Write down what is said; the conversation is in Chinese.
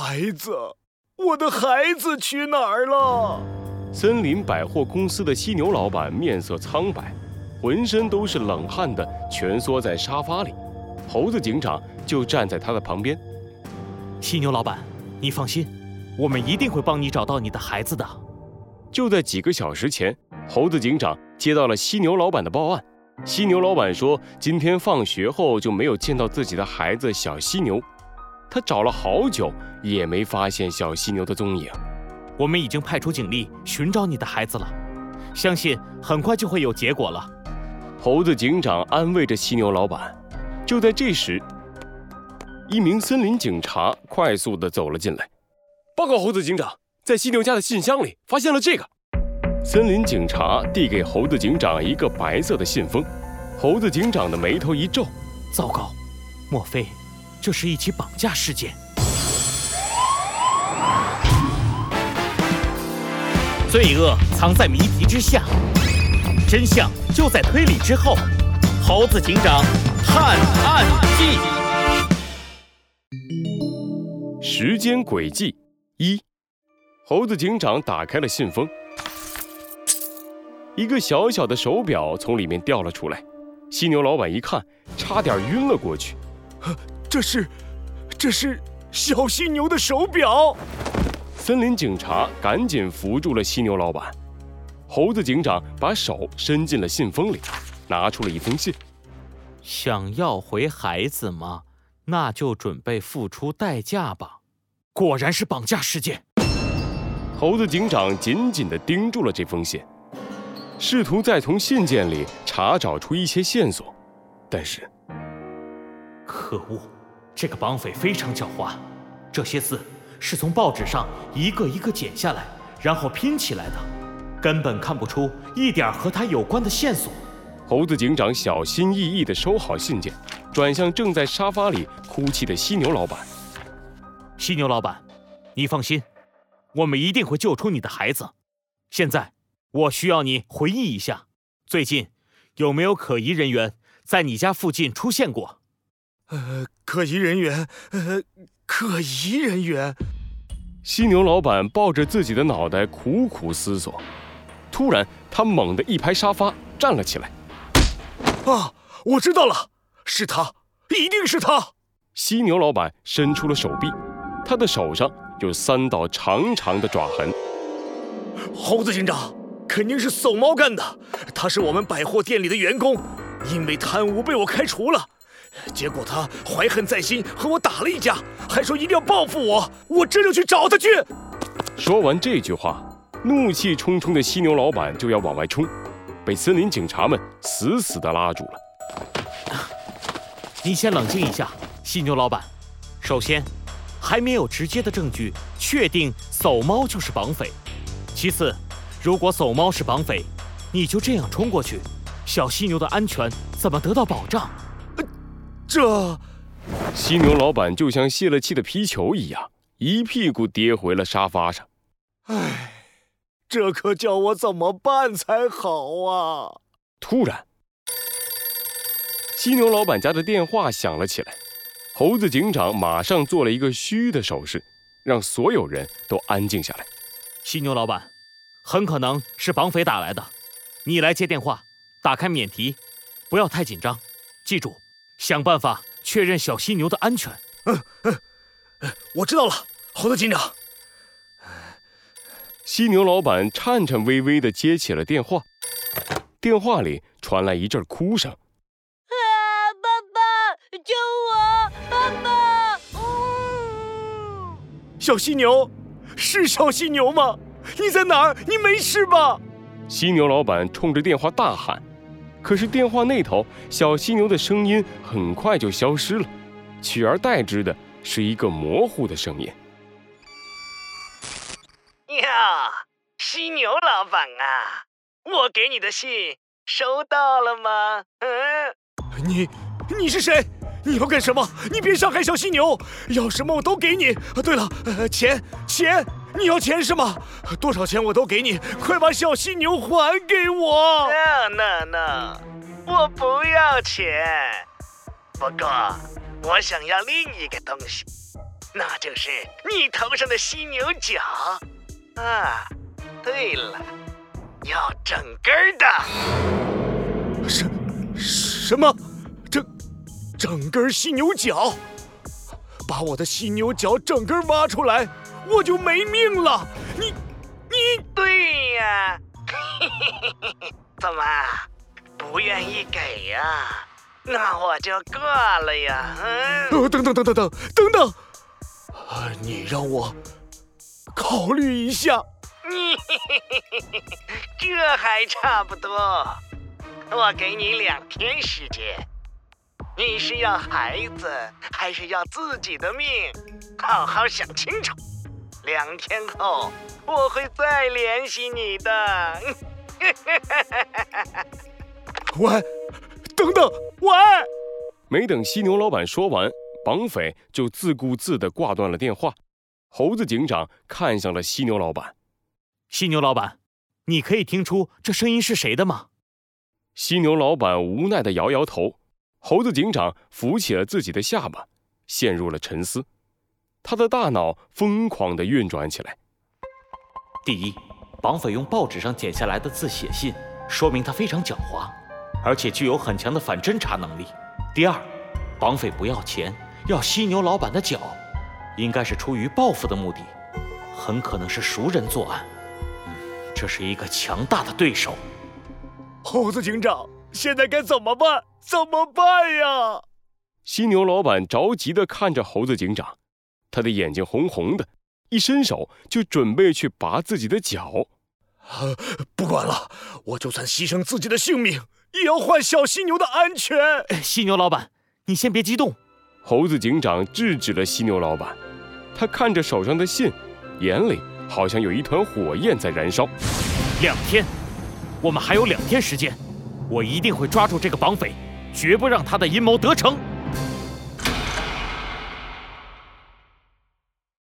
孩子，我的孩子去哪儿了？森林百货公司的犀牛老板面色苍白，浑身都是冷汗的蜷缩在沙发里。猴子警长就站在他的旁边。犀牛老板，你放心，我们一定会帮你找到你的孩子的。就在几个小时前，猴子警长接到了犀牛老板的报案。犀牛老板说，今天放学后就没有见到自己的孩子小犀牛，他找了好久也没发现小犀牛的踪影。我们已经派出警力寻找你的孩子了，相信很快就会有结果了。猴子警长安慰着犀牛老板。就在这时，一名森林警察快速的走了进来，报告猴子警长，在犀牛家的信箱里发现了这个。森林警察递给猴子警长一个白色的信封，猴子警长的眉头一皱，糟糕，莫非这是一起绑架事件？罪恶藏在谜题之下，真相就在推理之后。猴子警长。探案记：时间轨迹一。猴子警长打开了信封，一个小小的手表从里面掉了出来。犀牛老板一看，差点晕了过去。这是，这是小犀牛的手表。森林警察赶紧扶住了犀牛老板。猴子警长把手伸进了信封里，拿出了一封信。想要回孩子吗？那就准备付出代价吧。果然是绑架事件。猴子警长紧紧地盯住了这封信，试图再从信件里查找出一些线索。但是，可恶，这个绑匪非常狡猾。这些字是从报纸上一个一个剪下来，然后拼起来的，根本看不出一点和他有关的线索。猴子警长小心翼翼地收好信件，转向正在沙发里哭泣的犀牛老板。犀牛老板，你放心，我们一定会救出你的孩子。现在，我需要你回忆一下，最近有没有可疑人员在你家附近出现过？呃，可疑人员，呃，可疑人员。犀牛老板抱着自己的脑袋苦苦思索，突然，他猛地一拍沙发，站了起来。啊，我知道了，是他，一定是他。犀牛老板伸出了手臂，他的手上有三道长长的爪痕。猴子警长，肯定是搜猫干的。他是我们百货店里的员工，因为贪污被我开除了。结果他怀恨在心，和我打了一架，还说一定要报复我。我这就去找他去。说完这句话，怒气冲冲的犀牛老板就要往外冲。被森林警察们死死地拉住了。你先冷静一下，犀牛老板。首先，还没有直接的证据确定搜猫就是绑匪。其次，如果搜猫是绑匪，你就这样冲过去，小犀牛的安全怎么得到保障？这……犀牛老板就像泄了气的皮球一样，一屁股跌回了沙发上。唉。这可叫我怎么办才好啊！突然，犀牛老板家的电话响了起来。猴子警长马上做了一个嘘的手势，让所有人都安静下来。犀牛老板，很可能是绑匪打来的，你来接电话，打开免提，不要太紧张，记住，想办法确认小犀牛的安全。嗯嗯，我知道了，猴子警长。犀牛老板颤颤巍巍地接起了电话，电话里传来一阵哭声：“啊，爸爸，救我！爸爸！”小犀牛，是小犀牛吗？你在哪儿？你没事吧？犀牛老板冲着电话大喊，可是电话那头，小犀牛的声音很快就消失了，取而代之的是一个模糊的声音。呀，犀牛老板啊，我给你的信收到了吗？嗯，你你是谁？你要干什么？你别伤害小犀牛，要什么我都给你。对了，钱钱，你要钱是吗？多少钱我都给你，快把小犀牛还给我。那那那，我不要钱，不过我想要另一个东西。那就是你头上的犀牛角。啊，对了，要整根儿的。什什么？整整根犀牛角？把我的犀牛角整根挖出来，我就没命了！你你对呀，怎么不愿意给呀？那我就过了呀。嗯，呃，等等等等等等等，啊，你让我考虑一下。你 这还差不多。我给你两天时间，你是要孩子还是要自己的命？好好想清楚。两天后我会再联系你的。喂，等等，喂！没等犀牛老板说完，绑匪就自顾自地挂断了电话。猴子警长看向了犀牛老板，犀牛老板，你可以听出这声音是谁的吗？犀牛老板无奈地摇摇头。猴子警长扶起了自己的下巴，陷入了沉思。他的大脑疯狂地运转起来。第一，绑匪用报纸上剪下来的字写信，说明他非常狡猾，而且具有很强的反侦查能力。第二，绑匪不要钱，要犀牛老板的脚，应该是出于报复的目的，很可能是熟人作案。嗯，这是一个强大的对手。猴子警长，现在该怎么办？怎么办呀？犀牛老板着急地看着猴子警长，他的眼睛红红的，一伸手就准备去拔自己的脚。啊，不管了，我就算牺牲自己的性命，也要换小犀牛的安全。哎犀牛老板，你先别激动。猴子警长制止了犀牛老板，他看着手上的信，眼里好像有一团火焰在燃烧。两天，我们还有两天时间，我一定会抓住这个绑匪，绝不让他的阴谋得逞。